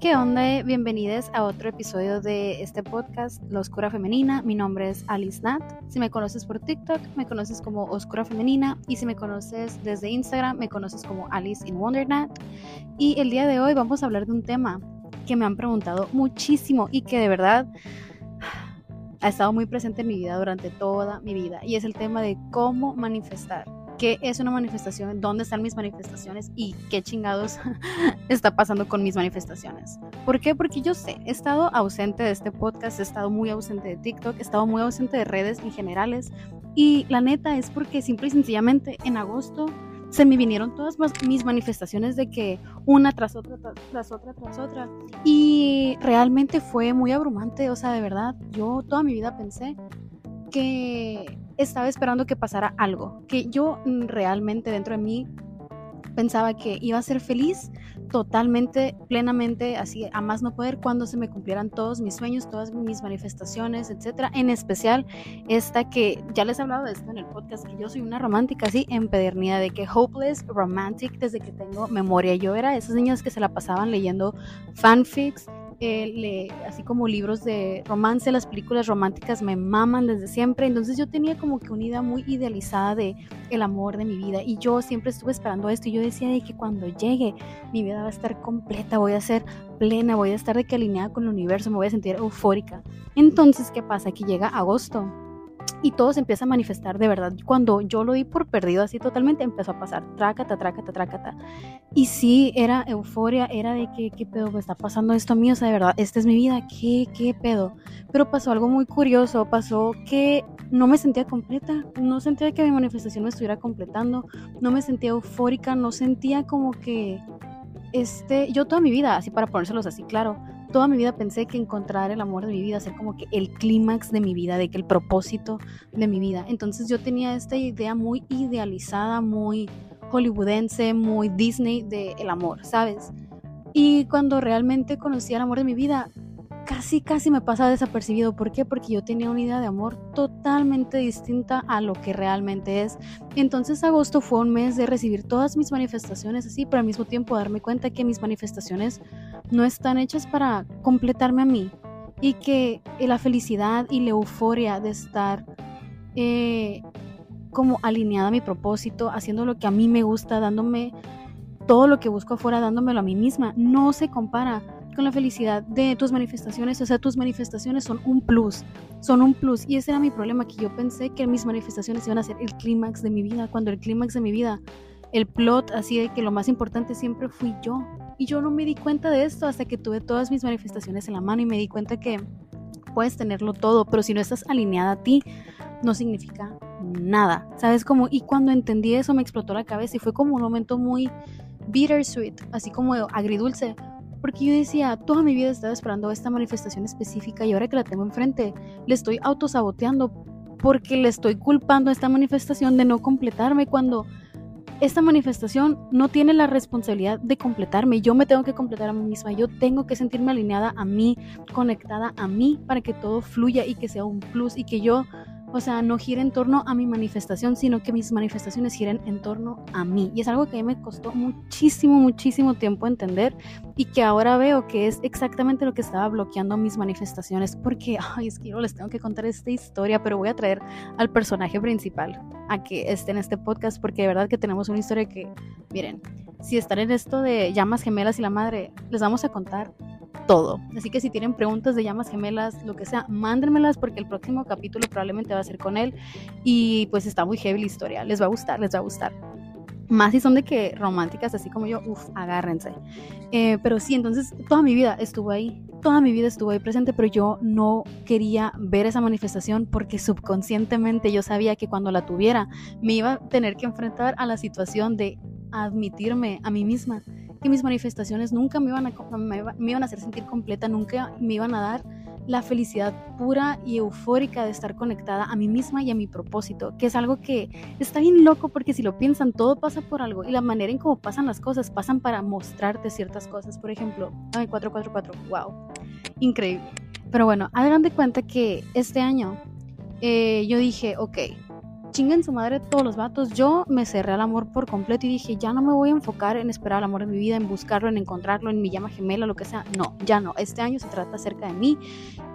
¿Qué onda? Bienvenidos a otro episodio de este podcast, La Oscura Femenina. Mi nombre es Alice Nat. Si me conoces por TikTok, me conoces como Oscura Femenina. Y si me conoces desde Instagram, me conoces como Alice in Wonder Nat. Y el día de hoy vamos a hablar de un tema que me han preguntado muchísimo y que de verdad ha estado muy presente en mi vida durante toda mi vida. Y es el tema de cómo manifestar qué es una manifestación, dónde están mis manifestaciones y qué chingados está pasando con mis manifestaciones. ¿Por qué? Porque yo sé, he estado ausente de este podcast, he estado muy ausente de TikTok, he estado muy ausente de redes en generales y la neta es porque simple y sencillamente en agosto se me vinieron todas mis manifestaciones de que una tras otra, tras otra, tras otra. Y realmente fue muy abrumante, o sea, de verdad, yo toda mi vida pensé que estaba esperando que pasara algo, que yo mm, realmente dentro de mí pensaba que iba a ser feliz totalmente, plenamente, así a más no poder cuando se me cumplieran todos mis sueños, todas mis manifestaciones, etcétera. En especial esta que ya les he hablado de esto en el podcast, que yo soy una romántica así empedernida, de que hopeless romantic desde que tengo memoria. Yo era esas niñas que se la pasaban leyendo fanfics así como libros de romance, las películas románticas me maman desde siempre, entonces yo tenía como que una idea muy idealizada de el amor de mi vida y yo siempre estuve esperando esto y yo decía de que cuando llegue mi vida va a estar completa, voy a ser plena, voy a estar de que alineada con el universo, me voy a sentir eufórica. Entonces, ¿qué pasa? Que llega agosto y todo se empieza a manifestar de verdad. Cuando yo lo di por perdido así totalmente, empezó a pasar trácata, trácata, trácata. Y sí, era euforia, era de que, ¿qué pedo me está pasando esto a mí? O sea, de verdad, esta es mi vida, ¿qué, qué pedo? Pero pasó algo muy curioso, pasó que no me sentía completa, no sentía que mi manifestación me estuviera completando, no me sentía eufórica, no sentía como que, este, yo toda mi vida, así para ponérselos así claro, toda mi vida pensé que encontrar el amor de mi vida ser como que el clímax de mi vida, de que el propósito de mi vida. Entonces yo tenía esta idea muy idealizada, muy hollywoodense, muy Disney de el amor, ¿sabes? Y cuando realmente conocí el amor de mi vida, casi, casi me pasa desapercibido. ¿Por qué? Porque yo tenía una idea de amor totalmente distinta a lo que realmente es. Entonces agosto fue un mes de recibir todas mis manifestaciones así, pero al mismo tiempo darme cuenta que mis manifestaciones no están hechas para completarme a mí. Y que la felicidad y la euforia de estar eh, como alineada a mi propósito, haciendo lo que a mí me gusta, dándome todo lo que busco afuera, dándomelo a mí misma, no se compara la felicidad de tus manifestaciones, o sea, tus manifestaciones son un plus, son un plus. Y ese era mi problema, que yo pensé que mis manifestaciones iban a ser el clímax de mi vida, cuando el clímax de mi vida, el plot así de que lo más importante siempre fui yo. Y yo no me di cuenta de esto hasta que tuve todas mis manifestaciones en la mano y me di cuenta que puedes tenerlo todo, pero si no estás alineada a ti, no significa nada. ¿Sabes cómo? Y cuando entendí eso me explotó la cabeza y fue como un momento muy bittersweet, así como agridulce, porque yo decía, toda mi vida estaba esperando esta manifestación específica y ahora que la tengo enfrente, le estoy autosaboteando porque le estoy culpando a esta manifestación de no completarme cuando esta manifestación no tiene la responsabilidad de completarme. Yo me tengo que completar a mí misma. Yo tengo que sentirme alineada a mí, conectada a mí para que todo fluya y que sea un plus y que yo o sea, no gira en torno a mi manifestación, sino que mis manifestaciones giren en torno a mí. Y es algo que a mí me costó muchísimo, muchísimo tiempo entender y que ahora veo que es exactamente lo que estaba bloqueando mis manifestaciones. Porque, ay, es que yo les tengo que contar esta historia, pero voy a traer al personaje principal a que esté en este podcast porque de verdad que tenemos una historia que, miren, si están en esto de llamas gemelas y la madre, les vamos a contar todo. Así que si tienen preguntas de llamas gemelas, lo que sea, mándenmelas porque el próximo capítulo probablemente va a ser con él y pues está muy heavy la historia. Les va a gustar, les va a gustar. Más si son de que románticas, así como yo, uff, agárrense. Eh, pero sí, entonces toda mi vida estuvo ahí, toda mi vida estuvo ahí presente, pero yo no quería ver esa manifestación porque subconscientemente yo sabía que cuando la tuviera me iba a tener que enfrentar a la situación de admitirme a mí misma que mis manifestaciones nunca me iban, a, me, iban a hacer sentir completa, nunca me iban a dar la felicidad pura y eufórica de estar conectada a mí misma y a mi propósito, que es algo que está bien loco porque si lo piensan, todo pasa por algo y la manera en cómo pasan las cosas pasan para mostrarte ciertas cosas. Por ejemplo, 444, wow, increíble. Pero bueno, hagan de cuenta que este año eh, yo dije, ok, chinguen su madre todos los vatos. Yo me cerré al amor por completo y dije, ya no me voy a enfocar en esperar el amor en mi vida, en buscarlo, en encontrarlo, en mi llama gemela, lo que sea. No, ya no. Este año se trata acerca de mí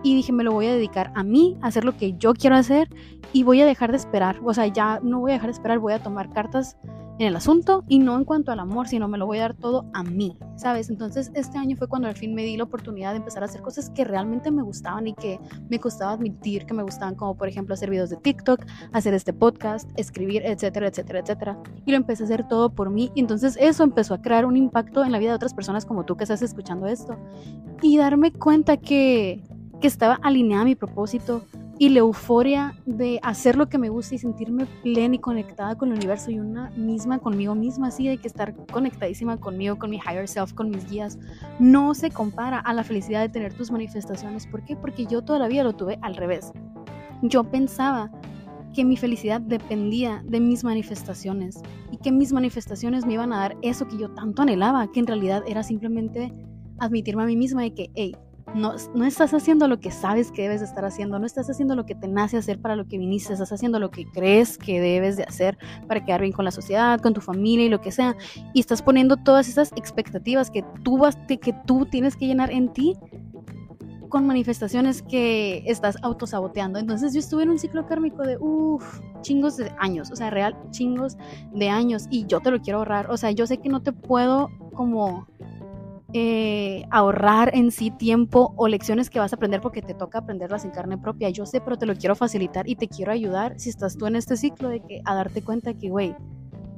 y dije, me lo voy a dedicar a mí, a hacer lo que yo quiero hacer y voy a dejar de esperar. O sea, ya no voy a dejar de esperar, voy a tomar cartas en el asunto y no en cuanto al amor, sino me lo voy a dar todo a mí, ¿sabes? Entonces este año fue cuando al fin me di la oportunidad de empezar a hacer cosas que realmente me gustaban y que me costaba admitir que me gustaban, como por ejemplo hacer videos de TikTok, hacer este podcast, escribir, etcétera, etcétera, etcétera. Y lo empecé a hacer todo por mí y entonces eso empezó a crear un impacto en la vida de otras personas como tú que estás escuchando esto y darme cuenta que, que estaba alineada a mi propósito, y la euforia de hacer lo que me gusta y sentirme plena y conectada con el universo y una misma conmigo misma, así de que estar conectadísima conmigo, con mi higher self, con mis guías, no se compara a la felicidad de tener tus manifestaciones. ¿Por qué? Porque yo todavía lo tuve al revés. Yo pensaba que mi felicidad dependía de mis manifestaciones y que mis manifestaciones me iban a dar eso que yo tanto anhelaba, que en realidad era simplemente admitirme a mí misma de que, hey, no, no, estás haciendo lo que sabes que debes estar haciendo, no estás haciendo lo que te nace hacer para lo que viniste, estás haciendo lo que crees que debes de hacer para quedar bien con la sociedad, con tu familia y lo que sea, y estás poniendo todas esas expectativas que tú, vas, que tú tienes que llenar en ti con manifestaciones que estás autosaboteando. Entonces yo estuve en un ciclo kármico de, uff, chingos de años, o sea, real, chingos de años, y yo te lo quiero ahorrar, o sea, yo sé que no te puedo como eh, ahorrar en sí tiempo o lecciones que vas a aprender porque te toca aprenderlas en carne propia. Yo sé, pero te lo quiero facilitar y te quiero ayudar si estás tú en este ciclo de que a darte cuenta que, güey,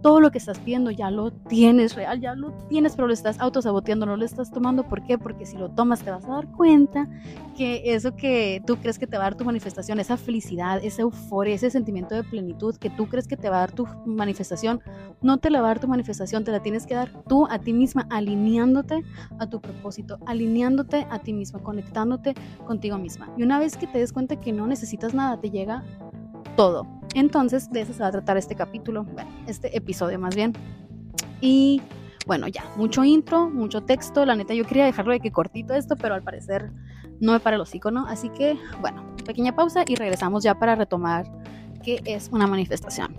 todo lo que estás pidiendo ya lo tienes real, ya lo tienes, pero lo estás autosaboteando, no lo estás tomando. ¿Por qué? Porque si lo tomas te vas a dar cuenta que eso que tú crees que te va a dar tu manifestación, esa felicidad, esa euforia, ese sentimiento de plenitud que tú crees que te va a dar tu manifestación, no te la va a dar tu manifestación, te la tienes que dar tú a ti misma, alineándote a tu propósito, alineándote a ti misma, conectándote contigo misma. Y una vez que te des cuenta que no necesitas nada, te llega todo. Entonces, de eso se va a tratar este capítulo, bueno, este episodio más bien. Y bueno, ya, mucho intro, mucho texto. La neta, yo quería dejarlo de que cortito esto, pero al parecer no me para el hocico, ¿no? Así que, bueno, pequeña pausa y regresamos ya para retomar qué es una manifestación.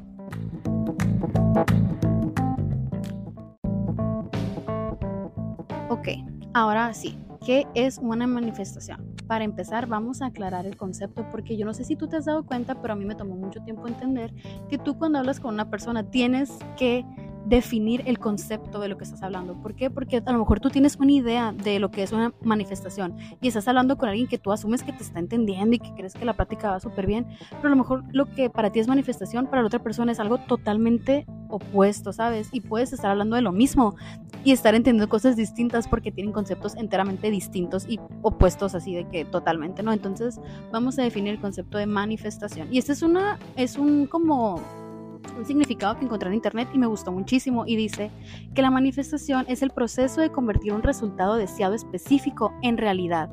Ok, ahora sí, ¿qué es una manifestación? Para empezar, vamos a aclarar el concepto porque yo no sé si tú te has dado cuenta, pero a mí me tomó mucho tiempo entender que tú cuando hablas con una persona tienes que definir el concepto de lo que estás hablando. ¿Por qué? Porque a lo mejor tú tienes una idea de lo que es una manifestación y estás hablando con alguien que tú asumes que te está entendiendo y que crees que la práctica va súper bien, pero a lo mejor lo que para ti es manifestación, para la otra persona es algo totalmente opuesto, ¿sabes? Y puedes estar hablando de lo mismo y estar entendiendo cosas distintas porque tienen conceptos enteramente distintos y opuestos así de que totalmente, ¿no? Entonces vamos a definir el concepto de manifestación. Y este es una, es un como un significado que encontré en internet y me gustó muchísimo y dice que la manifestación es el proceso de convertir un resultado deseado específico en realidad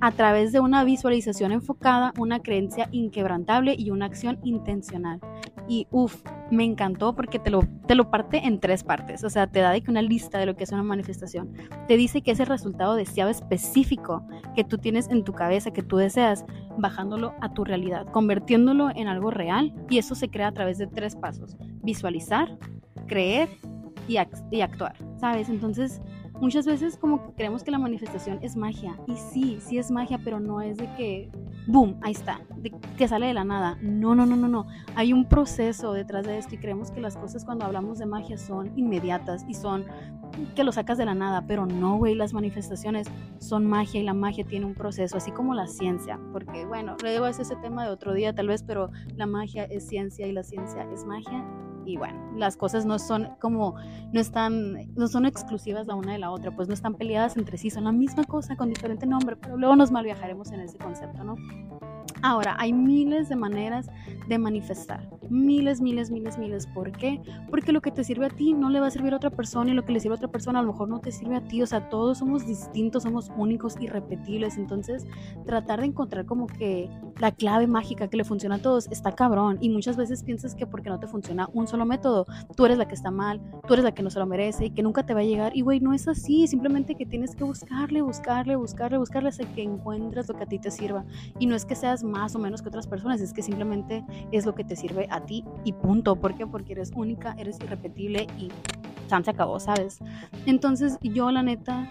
a través de una visualización enfocada, una creencia inquebrantable y una acción intencional. Y uff, me encantó porque te lo, te lo parte en tres partes, o sea, te da de que una lista de lo que es una manifestación. Te dice que es el resultado deseado específico que tú tienes en tu cabeza, que tú deseas, bajándolo a tu realidad, convirtiéndolo en algo real. Y eso se crea a través de tres pasos, visualizar, creer y, y actuar, ¿sabes? Entonces muchas veces como que creemos que la manifestación es magia. Y sí, sí es magia, pero no es de que, boom, ahí está, de que sale de la nada. No, no, no, no, no. Hay un proceso detrás de esto y creemos que las cosas cuando hablamos de magia son inmediatas y son que lo sacas de la nada, pero no, güey, las manifestaciones son magia y la magia tiene un proceso, así como la ciencia, porque bueno, luego es ese tema de otro día tal vez, pero la magia es ciencia y la ciencia es magia y bueno, las cosas no son como, no están, no son exclusivas la una de la otra, pues no están peleadas entre sí, son la misma cosa con diferente nombre, pero luego nos malviajaremos en ese concepto, ¿no? Ahora, hay miles de maneras de manifestar. Miles, miles, miles, miles. ¿Por qué? Porque lo que te sirve a ti no le va a servir a otra persona y lo que le sirve a otra persona a lo mejor no te sirve a ti. O sea, todos somos distintos, somos únicos, irrepetibles. Entonces, tratar de encontrar como que la clave mágica que le funciona a todos está cabrón. Y muchas veces piensas que porque no te funciona un solo método, tú eres la que está mal, tú eres la que no se lo merece y que nunca te va a llegar. Y güey, no es así. Simplemente que tienes que buscarle, buscarle, buscarle, buscarle hasta que encuentres lo que a ti te sirva. Y no es que seas más o menos que otras personas, es que simplemente es lo que te sirve a ti y punto. ¿Por qué? Porque eres única, eres irrepetible y se acabó, ¿sabes? Entonces yo la neta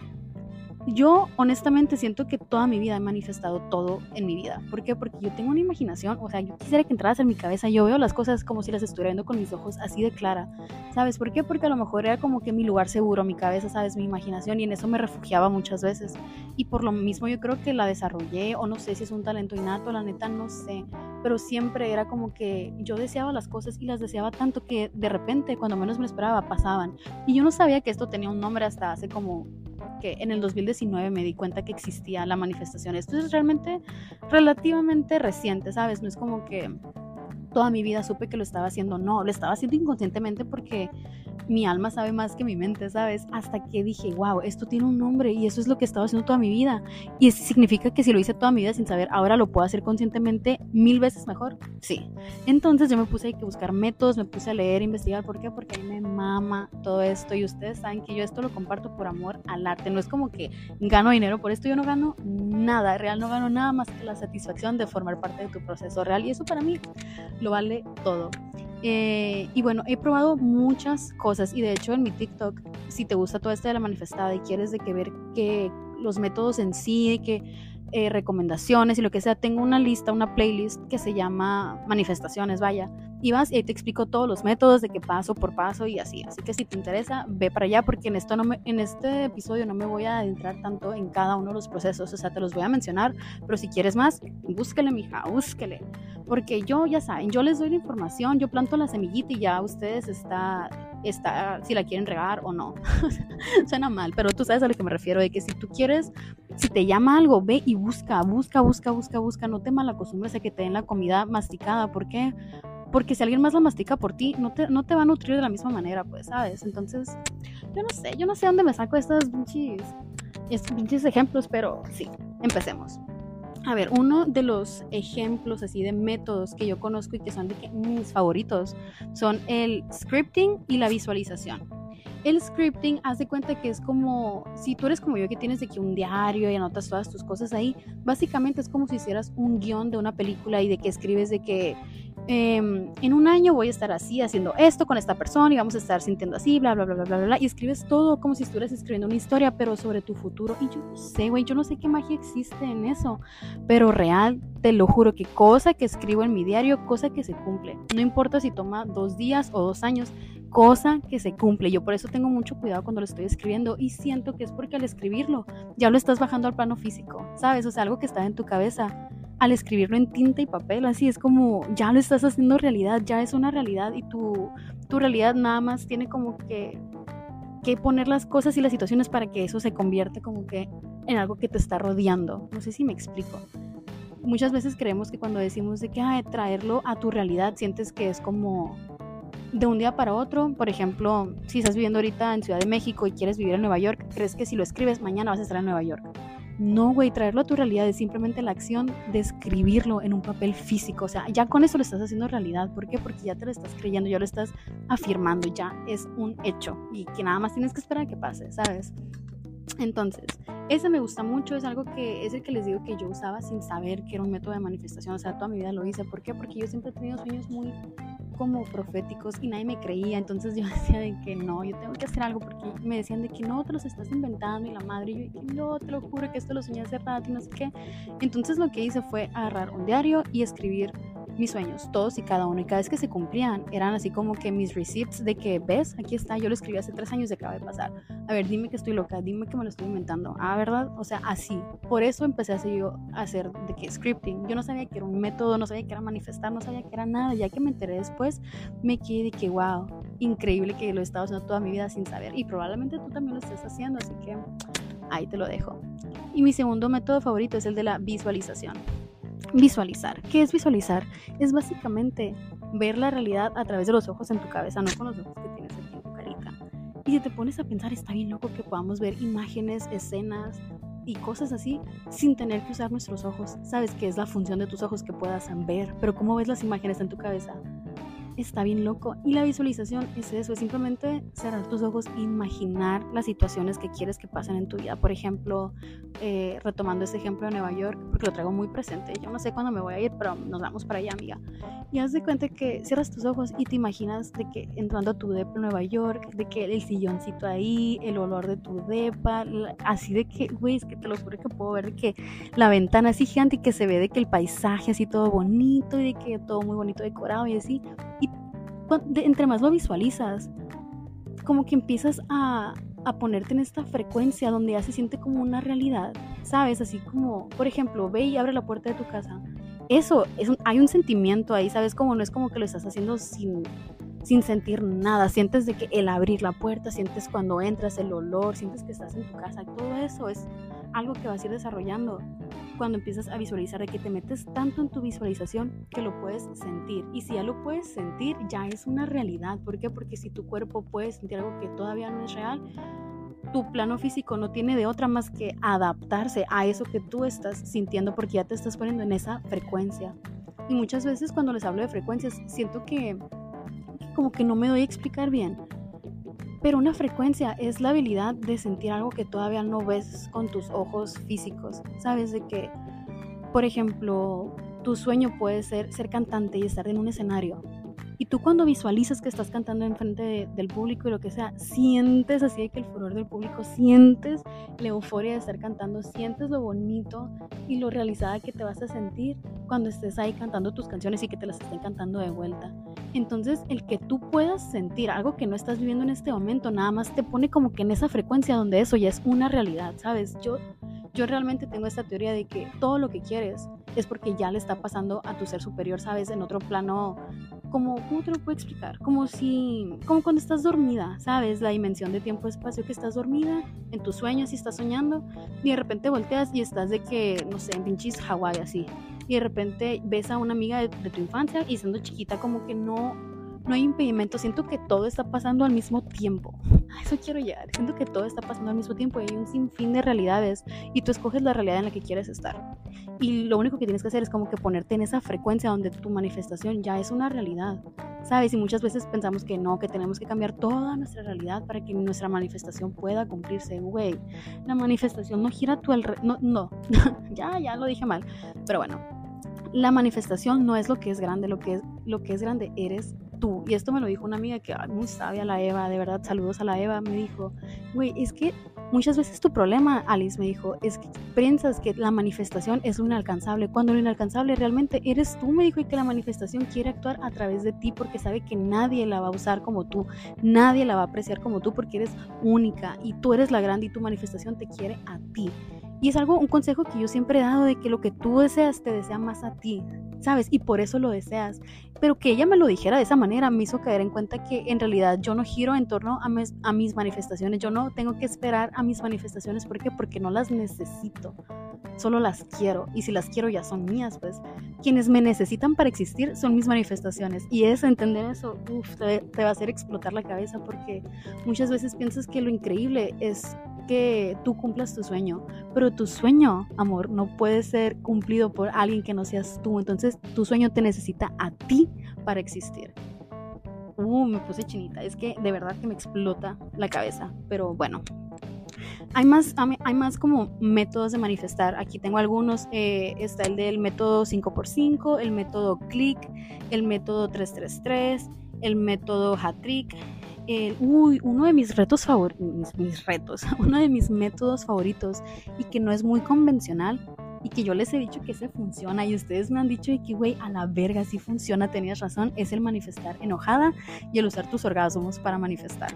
yo honestamente siento que toda mi vida he manifestado todo en mi vida. ¿Por qué? Porque yo tengo una imaginación, o sea, yo quisiera que entraras en mi cabeza, yo veo las cosas como si las estuviera viendo con mis ojos así de clara. ¿Sabes por qué? Porque a lo mejor era como que mi lugar seguro, mi cabeza, ¿sabes? Mi imaginación y en eso me refugiaba muchas veces. Y por lo mismo yo creo que la desarrollé o no sé si es un talento innato, la neta no sé. Pero siempre era como que yo deseaba las cosas y las deseaba tanto que de repente, cuando menos me esperaba, pasaban. Y yo no sabía que esto tenía un nombre hasta hace como que en el 2019 me di cuenta que existía la manifestación. Esto es realmente relativamente reciente, ¿sabes? No es como que toda mi vida supe que lo estaba haciendo, no, lo estaba haciendo inconscientemente porque mi alma sabe más que mi mente, ¿sabes? Hasta que dije, wow, esto tiene un nombre y eso es lo que he estado haciendo toda mi vida. Y eso significa que si lo hice toda mi vida sin saber, ahora lo puedo hacer conscientemente mil veces mejor. Sí. Entonces yo me puse a buscar métodos, me puse a leer, investigar. ¿Por qué? Porque a mí me mama todo esto y ustedes saben que yo esto lo comparto por amor al arte. No es como que gano dinero por esto, yo no gano nada, real no gano nada más que la satisfacción de formar parte de tu proceso real y eso para mí lo vale todo. Eh, y bueno, he probado muchas cosas y de hecho en mi TikTok, si te gusta todo esto de la manifestada y quieres de que ver que los métodos en sí, que eh, recomendaciones y lo que sea, tengo una lista, una playlist que se llama manifestaciones, vaya. Y vas y ahí te explico todos los métodos de que paso por paso y así. Así que si te interesa, ve para allá porque en, esto no en este episodio no me voy a adentrar tanto en cada uno de los procesos. O sea, te los voy a mencionar, pero si quieres más, búsquele, mija, búsquele. Porque yo, ya saben, yo les doy la información, yo planto la semillita y ya ustedes está, está si la quieren regar o no. Suena mal, pero tú sabes a lo que me refiero, de que si tú quieres, si te llama algo, ve y busca, busca, busca, busca, busca. No te malacostumbres a que te den la comida masticada. ¿Por qué? Porque si alguien más la mastica por ti, no te, no te va a nutrir de la misma manera, pues, ¿sabes? Entonces, yo no sé, yo no sé dónde me saco estos pinches, estos pinches ejemplos, pero sí, empecemos. A ver, uno de los ejemplos así de métodos que yo conozco y que son de mis favoritos son el scripting y la visualización. El scripting, haz de cuenta que es como, si tú eres como yo que tienes de que un diario y anotas todas tus cosas ahí, básicamente es como si hicieras un guion de una película y de que escribes de que Em, en un año voy a estar así haciendo esto con esta persona y vamos a estar sintiendo así, bla, bla, bla, bla, bla, bla, y escribes todo como si estuvieras escribiendo una historia, pero sobre tu futuro. Y yo no sé, güey, yo no sé qué magia existe en eso, pero real, te lo juro que cosa que escribo en mi diario, cosa que se cumple. No importa si toma dos días o dos años, cosa que se cumple. Yo por eso tengo mucho cuidado cuando lo estoy escribiendo y siento que es porque al escribirlo ya lo estás bajando al plano físico, ¿sabes? O sea, algo que está en tu cabeza al escribirlo en tinta y papel, así es como ya lo estás haciendo realidad, ya es una realidad y tu, tu realidad nada más tiene como que, que poner las cosas y las situaciones para que eso se convierta como que en algo que te está rodeando. No sé si me explico. Muchas veces creemos que cuando decimos de que traerlo a tu realidad, sientes que es como de un día para otro. Por ejemplo, si estás viviendo ahorita en Ciudad de México y quieres vivir en Nueva York, crees que si lo escribes mañana vas a estar en Nueva York. No, güey, traerlo a tu realidad es simplemente la acción de escribirlo en un papel físico. O sea, ya con eso lo estás haciendo realidad. ¿Por qué? Porque ya te lo estás creyendo, ya lo estás afirmando, ya es un hecho y que nada más tienes que esperar a que pase, ¿sabes? Entonces, ese me gusta mucho, es algo que es el que les digo que yo usaba sin saber que era un método de manifestación, o sea, toda mi vida lo hice. ¿Por qué? Porque yo siempre he tenido sueños muy como proféticos y nadie me creía, entonces yo decía de que no, yo tengo que hacer algo porque me decían de que no, te los estás inventando y la madre, y yo no, te lo juro que esto lo soñé hace rato y no sé qué. Entonces lo que hice fue agarrar un diario y escribir mis sueños, todos y cada uno. Y cada vez que se cumplían, eran así como que mis receipts de que, ves, aquí está, yo lo escribí hace tres años y acaba de pasar. A ver, dime que estoy loca, dime que me lo estoy inventando. Ah, ¿verdad? O sea, así. Por eso empecé a hacer hacer de que scripting. Yo no sabía que era un método, no sabía que era manifestar, no sabía que era nada. Ya que me enteré después, me quedé de que, wow, increíble que lo he estado haciendo toda mi vida sin saber. Y probablemente tú también lo estés haciendo, así que ahí te lo dejo. Y mi segundo método favorito es el de la visualización. Visualizar. ¿Qué es visualizar? Es básicamente ver la realidad a través de los ojos en tu cabeza, no con los ojos que tienes en tu carita. Y si te pones a pensar, está bien loco que podamos ver imágenes, escenas y cosas así sin tener que usar nuestros ojos. Sabes que es la función de tus ojos que puedas ver, pero ¿cómo ves las imágenes en tu cabeza? Está bien loco. Y la visualización es eso, es simplemente cerrar tus ojos e imaginar las situaciones que quieres que pasen en tu vida. Por ejemplo, eh, retomando ese ejemplo de Nueva York, porque lo traigo muy presente. Yo no sé cuándo me voy a ir, pero nos vamos para allá, amiga. Y haz de cuenta que cierras tus ojos y te imaginas de que entrando a tu depa en Nueva York, de que el silloncito ahí, el olor de tu depa, así de que, güey, es que te lo juro que puedo ver de que la ventana así gigante y que se ve de que el paisaje así todo bonito y de que todo muy bonito decorado y así. Y entre más lo visualizas, como que empiezas a, a ponerte en esta frecuencia donde ya se siente como una realidad, ¿sabes? Así como, por ejemplo, ve y abre la puerta de tu casa. Eso, es hay un sentimiento ahí, ¿sabes? Como no es como que lo estás haciendo sin, sin sentir nada. Sientes de que el abrir la puerta, sientes cuando entras el olor, sientes que estás en tu casa. Todo eso es algo que vas a ir desarrollando cuando empiezas a visualizar, de que te metes tanto en tu visualización que lo puedes sentir. Y si ya lo puedes sentir, ya es una realidad. ¿Por qué? Porque si tu cuerpo puede sentir algo que todavía no es real, tu plano físico no tiene de otra más que adaptarse a eso que tú estás sintiendo porque ya te estás poniendo en esa frecuencia. Y muchas veces cuando les hablo de frecuencias, siento que como que no me doy a explicar bien. Pero una frecuencia es la habilidad de sentir algo que todavía no ves con tus ojos físicos. Sabes de que, por ejemplo, tu sueño puede ser ser cantante y estar en un escenario. Y tú cuando visualizas que estás cantando en frente del público y lo que sea, sientes así de que el furor del público, sientes la euforia de estar cantando, sientes lo bonito y lo realizada que te vas a sentir cuando estés ahí cantando tus canciones y que te las estén cantando de vuelta. Entonces, el que tú puedas sentir algo que no estás viviendo en este momento, nada más te pone como que en esa frecuencia donde eso ya es una realidad, ¿sabes? Yo yo realmente tengo esta teoría de que todo lo que quieres es porque ya le está pasando a tu ser superior, ¿sabes? En otro plano, como, ¿cómo te lo puedo explicar? Como si, como cuando estás dormida, ¿sabes? La dimensión de tiempo-espacio que estás dormida, en tus sueños y estás soñando, y de repente volteas y estás de que, no sé, en pinches Hawái así, y de repente ves a una amiga de, de tu infancia y siendo chiquita como que no no hay impedimento, siento que todo está pasando al mismo tiempo. A eso quiero llegar, siento que todo está pasando al mismo tiempo hay un sinfín de realidades y tú escoges la realidad en la que quieres estar. Y lo único que tienes que hacer es como que ponerte en esa frecuencia donde tu manifestación ya es una realidad. ¿Sabes? Y muchas veces pensamos que no, que tenemos que cambiar toda nuestra realidad para que nuestra manifestación pueda cumplirse. Güey, la manifestación no gira a tu alrededor. No, no. ya, ya lo dije mal. Pero bueno, la manifestación no es lo que es grande, lo que es, lo que es grande eres tú. Y esto me lo dijo una amiga que muy sabia, la Eva, de verdad, saludos a la Eva, me dijo, güey, es que muchas veces tu problema, Alice me dijo, es que piensas que la manifestación es lo inalcanzable, cuando lo inalcanzable realmente eres tú, me dijo, y que la manifestación quiere actuar a través de ti porque sabe que nadie la va a usar como tú, nadie la va a apreciar como tú porque eres única y tú eres la grande y tu manifestación te quiere a ti. Y es algo, un consejo que yo siempre he dado de que lo que tú deseas te desea más a ti, ¿sabes? Y por eso lo deseas. Pero que ella me lo dijera de esa manera me hizo caer en cuenta que en realidad yo no giro en torno a mis, manifestaciones. Yo no tengo que esperar a mis manifestaciones. ¿Por qué? Porque no las necesito. Solo las quiero. Y si las quiero ya son mías, pues. Quienes me necesitan para existir son mis manifestaciones. Y es entender eso, uf, te, te va a hacer explotar la cabeza porque muchas veces piensas que lo increíble es que tú cumplas tu sueño, pero tu sueño, amor, no puede ser cumplido por alguien que no seas tú. Entonces, tu sueño te necesita a ti para existir. Uh, me puse chinita. Es que de verdad que me explota la cabeza. Pero bueno, hay más, hay más como métodos de manifestar. Aquí tengo algunos. Eh, está el del método 5x5, el método click, el método 333, el método hat-trick, uy, uno de mis retos favoritos, mis, retos, uno de mis métodos favoritos y que no es muy convencional y que yo les he dicho que se funciona y ustedes me han dicho que, güey, a la verga, sí funciona, tenías razón, es el manifestar enojada y el usar tus orgasmos para manifestar.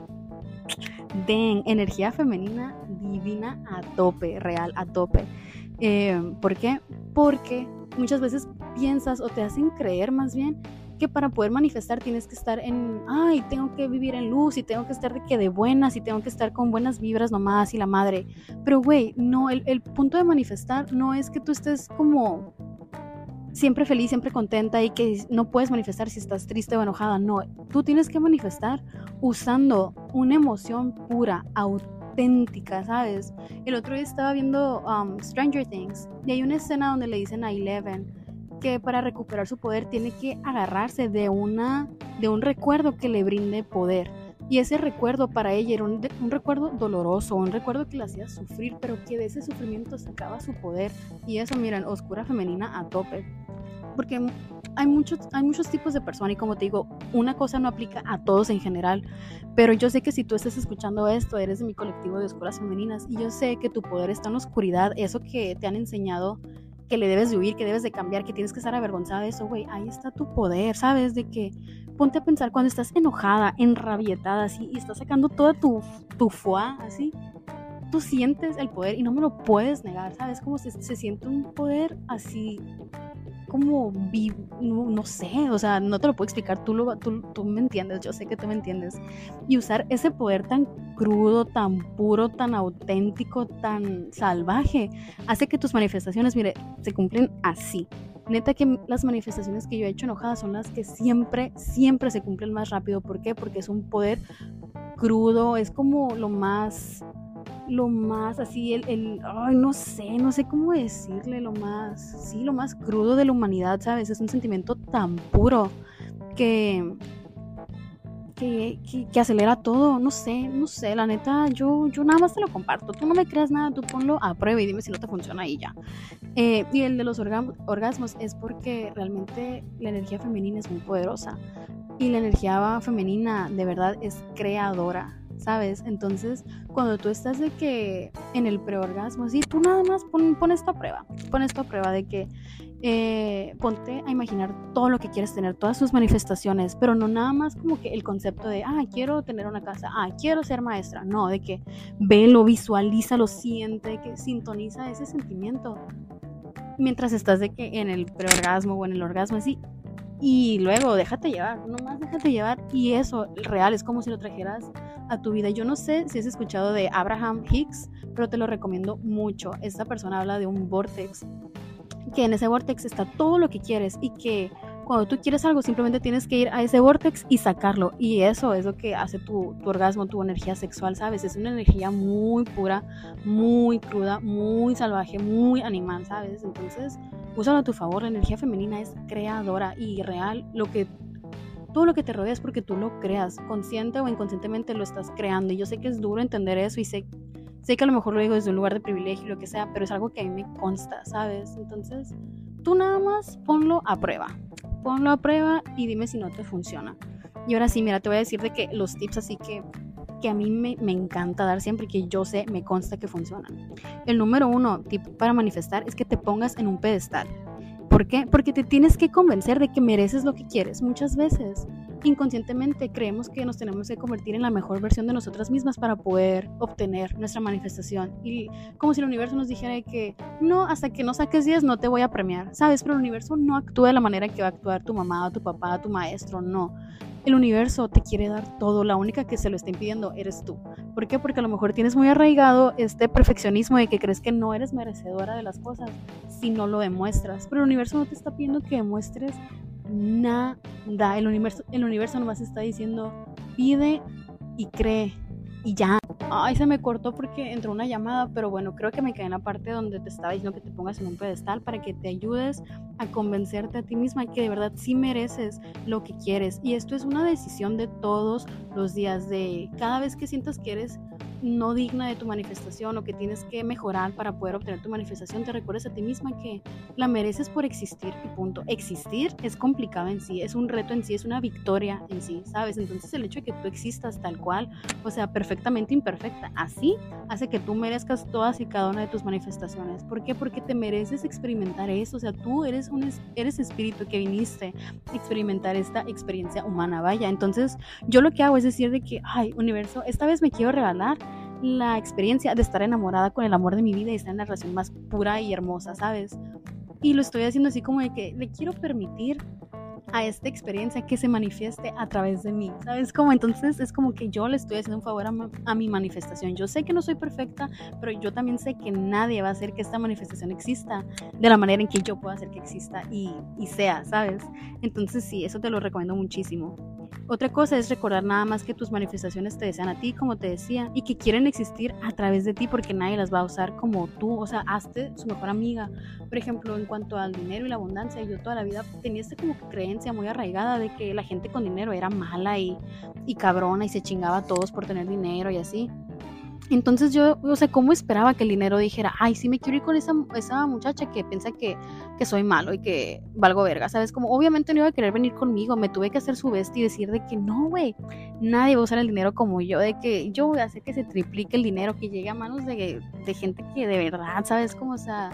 Den energía femenina divina a tope, real, a tope. Eh, ¿Por qué? Porque muchas veces piensas o te hacen creer más bien que para poder manifestar tienes que estar en, ay, tengo que vivir en luz y tengo que estar de que de buenas y tengo que estar con buenas vibras nomás y la madre. Pero, güey, no, el, el punto de manifestar no es que tú estés como siempre feliz, siempre contenta y que no puedes manifestar si estás triste o enojada. No, tú tienes que manifestar usando una emoción pura, auténtica, ¿sabes? El otro día estaba viendo um, Stranger Things y hay una escena donde le dicen a Eleven, que para recuperar su poder tiene que agarrarse de una de un recuerdo que le brinde poder. Y ese recuerdo para ella era un, recuerdo doloroso, un recuerdo que la hacía sufrir, pero que de ese sufrimiento sacaba su poder. Y eso, miren, oscura femenina a tope. Porque hay muchos, hay muchos tipos de personas y como te digo, una cosa no aplica a todos en general, pero yo sé que si tú estás escuchando esto, eres de mi colectivo de oscuras femeninas y yo sé que tu poder está en la oscuridad, eso que te han enseñado que le debes de huir, que debes de cambiar, que tienes que estar avergonzada de eso, güey, ahí está tu poder, ¿sabes? De que ponte a pensar cuando estás enojada, enrabietada, así, y estás sacando toda tu, tu foie, así, tú sientes el poder y no me lo puedes negar, ¿sabes? Como se, se siente un poder así como no, no, sé, o sea, no te lo puedo explicar, tú, lo, tú, tú, me entiendes, yo sé que tú me entiendes. Y usar ese poder tan crudo, tan puro, tan auténtico, tan salvaje, hace que tus manifestaciones, mire, se cumplen así. Neta que las manifestaciones que yo he hecho enojadas son las que siempre, siempre se cumplen más rápido. ¿Por qué? Porque es un poder crudo, es como lo más lo más así, el, el, ay, no sé, no sé cómo decirle, lo más, sí, lo más crudo de la humanidad, ¿sabes? Es un sentimiento tan puro que, que, que, acelera todo, no sé, no sé, la neta, yo, yo nada más te lo comparto, tú no me creas nada, tú ponlo a prueba y dime si no te funciona y ya. Eh, y el de los orgasmos es porque realmente la energía femenina es muy poderosa y la energía femenina de verdad es creadora ¿sabes? Entonces, cuando tú estás de que en el preorgasmo, así, tú nada más pon, pon esta prueba, pon esta prueba de que eh, ponte a imaginar todo lo que quieres tener, todas sus manifestaciones, pero no nada más como que el concepto de, ah, quiero tener una casa, ah, quiero ser maestra, no, de que velo, visualiza, lo siente, que sintoniza ese sentimiento mientras estás de que en el preorgasmo o en el orgasmo así y luego déjate llevar, nomás déjate llevar y eso real es como si lo trajeras a tu vida. Yo no sé si has escuchado de Abraham Hicks, pero te lo recomiendo mucho. Esta persona habla de un vortex, que en ese vortex está todo lo que quieres y que cuando tú quieres algo simplemente tienes que ir a ese vortex y sacarlo. Y eso es lo que hace tu, tu orgasmo, tu energía sexual, ¿sabes? Es una energía muy pura, muy cruda, muy salvaje, muy animal, ¿sabes? Entonces, úsalo a tu favor. La energía femenina es creadora y real. Lo que todo lo que te rodea es porque tú lo creas, consciente o inconscientemente lo estás creando. Y yo sé que es duro entender eso y sé, sé que a lo mejor lo digo desde un lugar de privilegio y lo que sea, pero es algo que a mí me consta, ¿sabes? Entonces, tú nada más ponlo a prueba. Ponlo a prueba y dime si no te funciona. Y ahora sí, mira, te voy a decir de que los tips así que, que a mí me, me encanta dar siempre que yo sé, me consta que funcionan. El número uno, tip para manifestar, es que te pongas en un pedestal. ¿Por qué? Porque te tienes que convencer de que mereces lo que quieres muchas veces. Inconscientemente creemos que nos tenemos que convertir en la mejor versión de nosotras mismas para poder obtener nuestra manifestación. Y como si el universo nos dijera que no, hasta que no saques 10 no te voy a premiar, ¿sabes? Pero el universo no actúa de la manera que va a actuar tu mamá, tu papá, tu maestro, no. El universo te quiere dar todo, la única que se lo está impidiendo eres tú. ¿Por qué? Porque a lo mejor tienes muy arraigado este perfeccionismo de que crees que no eres merecedora de las cosas si no lo demuestras. Pero el universo no te está pidiendo que demuestres nada. El universo, el universo nomás está diciendo, pide y cree y ya. Ay, se me cortó porque entró una llamada, pero bueno, creo que me quedé en la parte donde te estaba diciendo que te pongas en un pedestal para que te ayudes a convencerte a ti misma que de verdad sí mereces lo que quieres. Y esto es una decisión de todos los días, de cada vez que sientas que eres no digna de tu manifestación o que tienes que mejorar para poder obtener tu manifestación, te recuerdes a ti misma que la mereces por existir y punto. Existir es complicado en sí, es un reto en sí, es una victoria en sí, ¿sabes? Entonces el hecho de que tú existas tal cual, o sea, perfectamente imperfecta, así hace que tú merezcas todas y cada una de tus manifestaciones. ¿Por qué? Porque te mereces experimentar eso, o sea, tú eres un eres espíritu que viniste a experimentar esta experiencia humana, vaya. Entonces, yo lo que hago es decir de que, ay, universo, esta vez me quiero regalar la experiencia de estar enamorada con el amor de mi vida y estar en la relación más pura y hermosa, ¿sabes? Y lo estoy haciendo así como de que le quiero permitir a esta experiencia que se manifieste a través de mí, ¿sabes? Como entonces es como que yo le estoy haciendo un favor a, mi manifestación. Yo sé que no soy perfecta, pero yo también sé que nadie va a hacer que esta manifestación exista de la manera en que yo pueda hacer que exista y, y sea, ¿sabes? Entonces sí, eso te lo recomiendo muchísimo. Otra cosa es recordar nada más que tus manifestaciones te desean a ti, como te decía, y que quieren existir a través de ti porque nadie las va a usar como tú. O sea, hazte su mejor amiga. Por ejemplo, en cuanto al dinero y la abundancia, yo toda la vida tenía esta como creencia muy arraigada de que la gente con dinero era mala y, y cabrona y se chingaba a todos por tener dinero y así. Entonces yo, o sea, ¿cómo esperaba que el dinero dijera, ay, sí me quiero ir con esa, esa muchacha que piensa que, que soy malo y que valgo verga? ¿Sabes? Como obviamente no iba a querer venir conmigo, me tuve que hacer su bestia y decir de que no, güey, nadie va a usar el dinero como yo, de que yo voy a hacer que se triplique el dinero, que llegue a manos de, de gente que de verdad, ¿sabes? Como, o sea,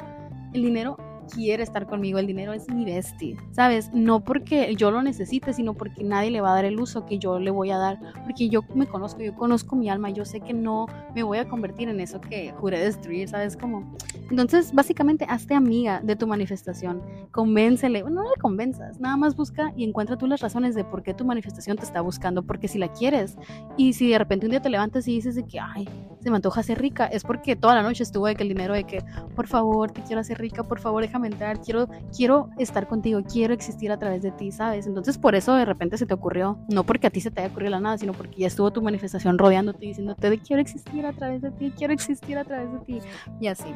el dinero quiere estar conmigo, el dinero es mi bestie, ¿sabes? No porque yo lo necesite, sino porque nadie le va a dar el uso que yo le voy a dar, porque yo me conozco, yo conozco mi alma, yo sé que no me voy a convertir en eso que juré destruir, ¿sabes? Como, entonces, básicamente, hazte amiga de tu manifestación, convéncele, no le convenzas, nada más busca y encuentra tú las razones de por qué tu manifestación te está buscando, porque si la quieres, y si de repente un día te levantas y dices de que, ay, se me antoja ser rica, es porque toda la noche estuvo de que el dinero de que, por favor, te quiero hacer rica, por favor, déjame entrar, quiero, quiero estar contigo, quiero existir a través de ti, ¿sabes? Entonces por eso de repente se te ocurrió, no porque a ti se te haya ocurrido la nada, sino porque ya estuvo tu manifestación rodeándote, diciéndote de quiero existir a través de ti, quiero existir a través de ti, y así.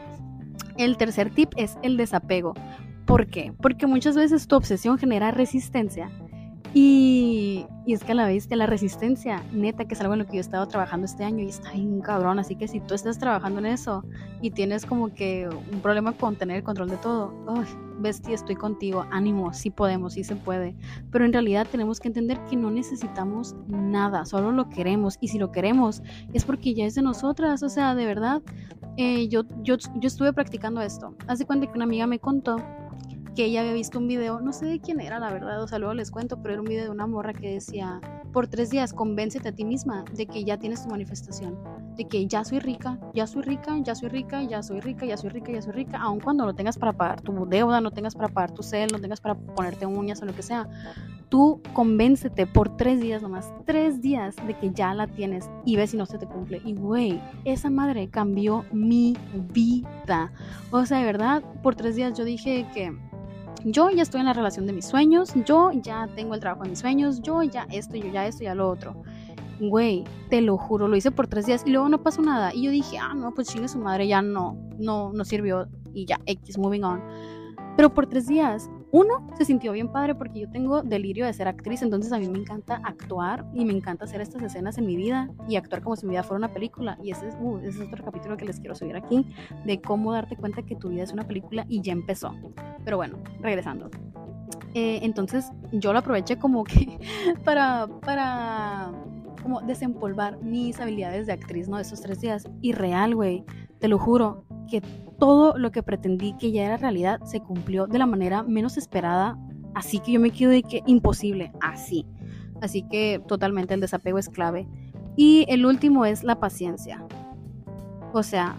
El tercer tip es el desapego. ¿Por qué? Porque muchas veces tu obsesión genera resistencia y, es que a la vez de la resistencia, neta, que es algo en lo que yo he estado trabajando este año y está bien cabrón. Así que si tú estás trabajando en eso y tienes como que un problema con tener el control de todo, oh, bestia, estoy contigo, ánimo, sí podemos, sí se puede. Pero en realidad tenemos que entender que no necesitamos nada, solo lo queremos. Y si lo queremos es porque ya es de nosotras. O sea, de verdad, eh, yo, yo, yo estuve practicando esto. Hace cuenta que una amiga me contó que ella había visto un video, no sé de quién era, la verdad, o sea, luego les cuento, pero era un video de una morra que decía, por tres días, convéncete a ti misma de que ya tienes tu manifestación, de que ya soy rica, ya soy rica, ya soy rica, ya soy rica, ya soy rica, ya soy rica, aun cuando no tengas para pagar tu deuda, no tengas para pagar tu cel, no tengas para ponerte uñas o lo que sea, tú convéncete por tres días nomás, tres días de que ya la tienes y ves si no se te cumple. Y güey, esa madre cambió mi vida. O sea, de verdad, por tres días yo dije que yo ya estoy en la relación de mis sueños, yo ya tengo el trabajo de mis sueños, yo ya esto, yo ya esto, ya lo otro. Güey, te lo juro, lo hice por tres días y luego no pasó nada. Y yo dije, ah, no, pues chingue su madre, ya no, no, no sirvió y ya, X, moving on. Pero por tres días uno, se sintió bien padre porque yo tengo delirio de ser actriz, entonces a mí me encanta actuar y me encanta hacer estas escenas en mi vida y actuar como si mi vida fuera una película. Y ese es, uh, otro capítulo que les quiero subir aquí, de cómo darte cuenta que tu vida es una película y ya empezó. Pero bueno, regresando. Eh, entonces yo lo aproveché como que para, desempolvar mis habilidades de actriz, ¿no? Esos tres días. Y real, güey, te lo juro, que todo lo que pretendí que ya era realidad se cumplió de la manera menos esperada. Así que yo me quedo de que imposible, así. Así que totalmente el desapego es clave. Y el último es la paciencia. O sea,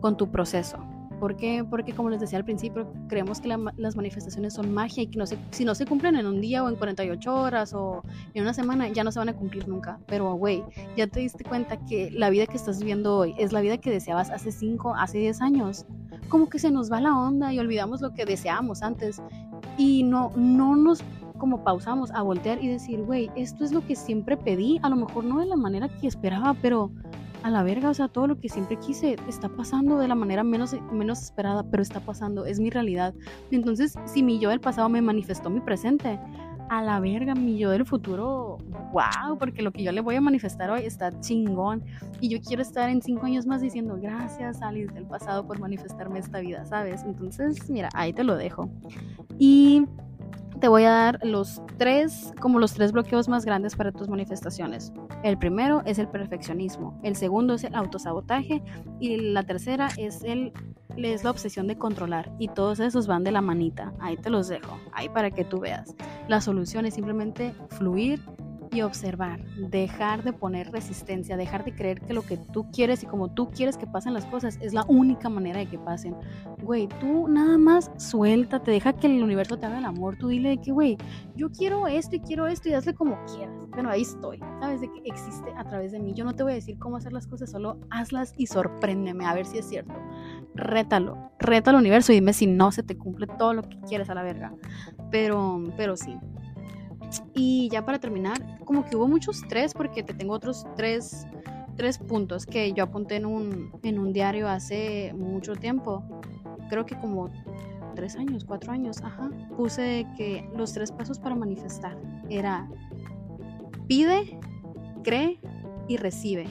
con tu proceso. ¿Por qué? Porque como les decía al principio, creemos que las manifestaciones son magia y que no se, si no se cumplen en un día o en 48 horas o en una semana, ya no se van a cumplir nunca. Pero, güey, ya te diste cuenta que la vida que estás viviendo hoy es la vida que deseabas hace 5, hace 10 años. Como que se nos va la onda y olvidamos lo que deseábamos antes. Y no, no nos como pausamos a voltear y decir, güey, esto es lo que siempre pedí, a lo mejor no de la manera que esperaba, pero a la verga, o sea, todo lo que siempre quise está pasando de la manera menos, menos esperada, pero está pasando, es mi realidad. Entonces, si mi yo del pasado me manifestó mi presente, a la verga, mi yo del futuro, wow, porque lo que yo le voy a manifestar hoy está chingón. Y yo quiero estar en cinco años más diciendo gracias, Alice del pasado, por manifestarme esta vida, ¿sabes? Entonces, mira, ahí te lo dejo. Y te voy a dar los tres, como los tres bloqueos más grandes para tus manifestaciones. El primero es el perfeccionismo, el segundo es el autosabotaje y la tercera es el es la obsesión de controlar y todos esos van de la manita. Ahí te los dejo, ahí para que tú veas. La solución es simplemente fluir y observar, dejar de poner resistencia, dejar de creer que lo que tú quieres y como tú quieres que pasen las cosas es la única manera de que pasen. Güey, tú nada más suéltate, deja que el universo te haga el amor, tú dile de que, güey, yo quiero esto y quiero esto y hazle como quieras. Bueno, ahí estoy, sabes de que existe a través de mí. Yo no te voy a decir cómo hacer las cosas, solo hazlas y sorpréndeme a ver si es cierto. Rétalo, reta al universo y dime si no se te cumple todo lo que quieres a la verga. Pero, pero sí, Y ya para terminar, como que hubo muchos tres, porque te tengo otros tres, tres puntos que yo apunté en un, en un diario hace mucho tiempo. Creo que como tres años, cuatro años, ajá. Puse que los tres pasos para manifestar era pide, cree y recibe.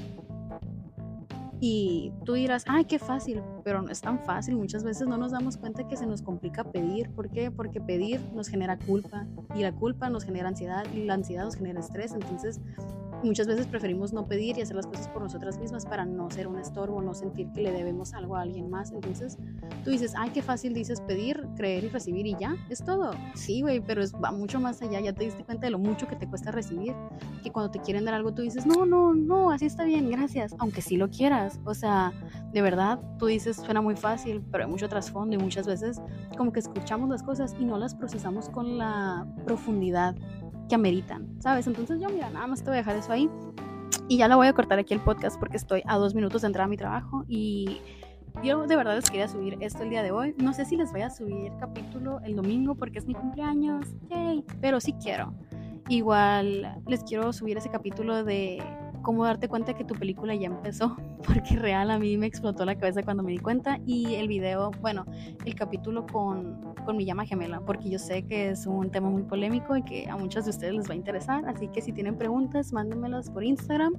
Y tú dirás, ay, qué fácil, pero no es tan fácil. Muchas veces no nos damos cuenta que se nos complica pedir. ¿Por qué? Porque pedir nos genera culpa y la culpa nos genera ansiedad y la ansiedad nos genera estrés. Entonces, muchas veces preferimos no pedir y hacer las cosas por nosotras mismas para no ser un estorbo, no sentir que le debemos algo a alguien más. Entonces tú dices, ay, qué fácil dices pedir, creer y recibir y ya, es todo. Sí, güey, pero va mucho más allá. Ya te diste cuenta de lo mucho que te cuesta recibir. Que cuando te quieren dar algo tú dices, no, no, no, así está bien, gracias. Aunque sí lo quieras. O sea, de verdad, tú dices, suena muy fácil, pero hay mucho trasfondo y muchas veces como que escuchamos las cosas y no las procesamos con la profundidad que ameritan, ¿sabes? Entonces yo, mira, nada más te voy a dejar eso ahí. Y ya la voy a cortar aquí el podcast porque estoy a dos minutos de entrar a mi trabajo y yo de verdad les quería subir esto el día de hoy. No sé si les voy a subir capítulo el domingo porque es mi cumpleaños, yay, pero sí quiero. Igual les quiero subir ese capítulo de cómo darte cuenta que tu película ya empezó, porque real a mí me explotó la cabeza cuando me di cuenta y el video, bueno, el capítulo con, con mi llama gemela, porque yo sé que es un tema muy polémico y que a muchos de ustedes les va a interesar, así que si tienen preguntas, mándenmelas por Instagram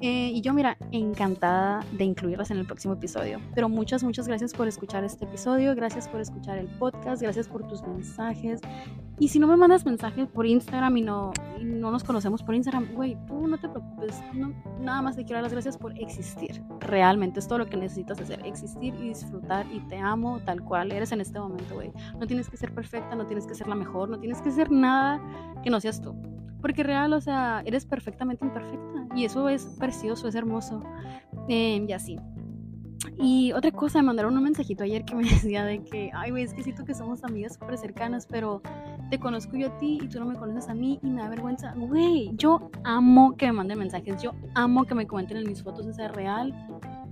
eh, y yo, mira, encantada de incluirlas en el próximo episodio. Pero muchas, muchas gracias por escuchar este episodio, gracias por escuchar el podcast, gracias por tus mensajes. Y si no me mandas mensajes por Instagram y no, y no nos conocemos por Instagram, güey, tú no te preocupes, nada más te quiero dar las gracias por existir. Realmente es todo lo que necesitas hacer, existir y disfrutar y te amo tal cual eres en este momento, güey. No tienes que ser perfecta, no tienes que ser la mejor, no tienes que ser nada que no seas tú. Porque real, o sea, eres perfectamente imperfecta y eso es precioso, es hermoso. Eh, y así. Y otra cosa, me mandaron un mensajito ayer que me decía de que, ay, güey, es que siento que somos amigas súper cercanas, pero te conozco yo a ti y tú no me conoces a mí y me da vergüenza. Güey, yo amo que me manden mensajes, yo amo que me comenten en mis fotos, esa real.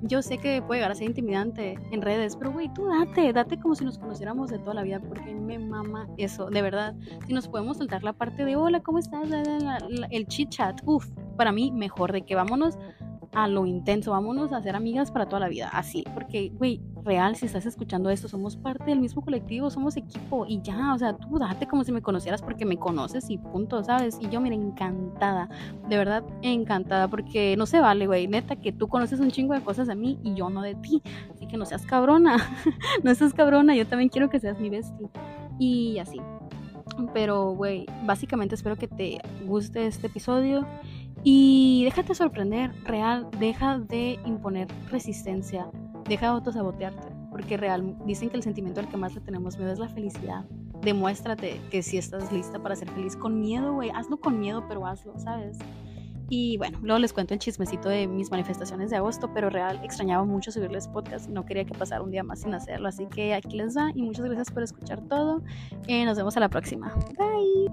Yo sé que puede llegar a ser intimidante en redes, pero güey, tú date, date como si nos conociéramos de toda la vida, porque me mama eso, de verdad. Si nos podemos saltar la parte de hola, ¿cómo estás? el chit chat, uff, para mí mejor, de que vámonos a lo intenso, vámonos a ser amigas para toda la vida, así, porque, güey, real, si estás escuchando esto, somos parte del mismo colectivo, somos equipo y ya, o sea, tú date como si me conocieras porque me conoces y punto, ¿sabes? Y yo, mira, encantada, de verdad, encantada, porque no se vale, güey, neta, que tú conoces un chingo de cosas de mí y yo no de ti, así que no seas cabrona, no seas cabrona, yo también quiero que seas mi bestie, y así. Pero, güey, básicamente espero que te guste este episodio. Y déjate sorprender, real, deja de imponer resistencia, deja de autosabotearte, porque real, dicen que el sentimiento al que más le tenemos miedo es la felicidad. Demuéstrate que si estás lista para ser feliz con miedo, güey, hazlo con miedo, pero hazlo, ¿sabes? Y bueno, luego les cuento el chismecito de mis manifestaciones de agosto, pero real extrañaba mucho subirles podcast y no quería que pasara un día más sin hacerlo. Así que aquí les va y muchas gracias por escuchar todo. Eh, nos vemos a la próxima. Bye.